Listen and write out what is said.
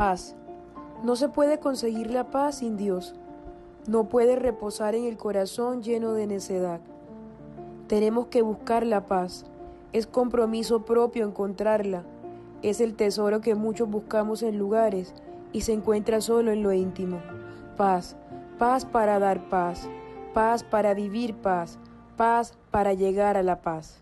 Paz. No se puede conseguir la paz sin Dios. No puede reposar en el corazón lleno de necedad. Tenemos que buscar la paz. Es compromiso propio encontrarla. Es el tesoro que muchos buscamos en lugares y se encuentra solo en lo íntimo. Paz, paz para dar paz, paz para vivir paz, paz para llegar a la paz.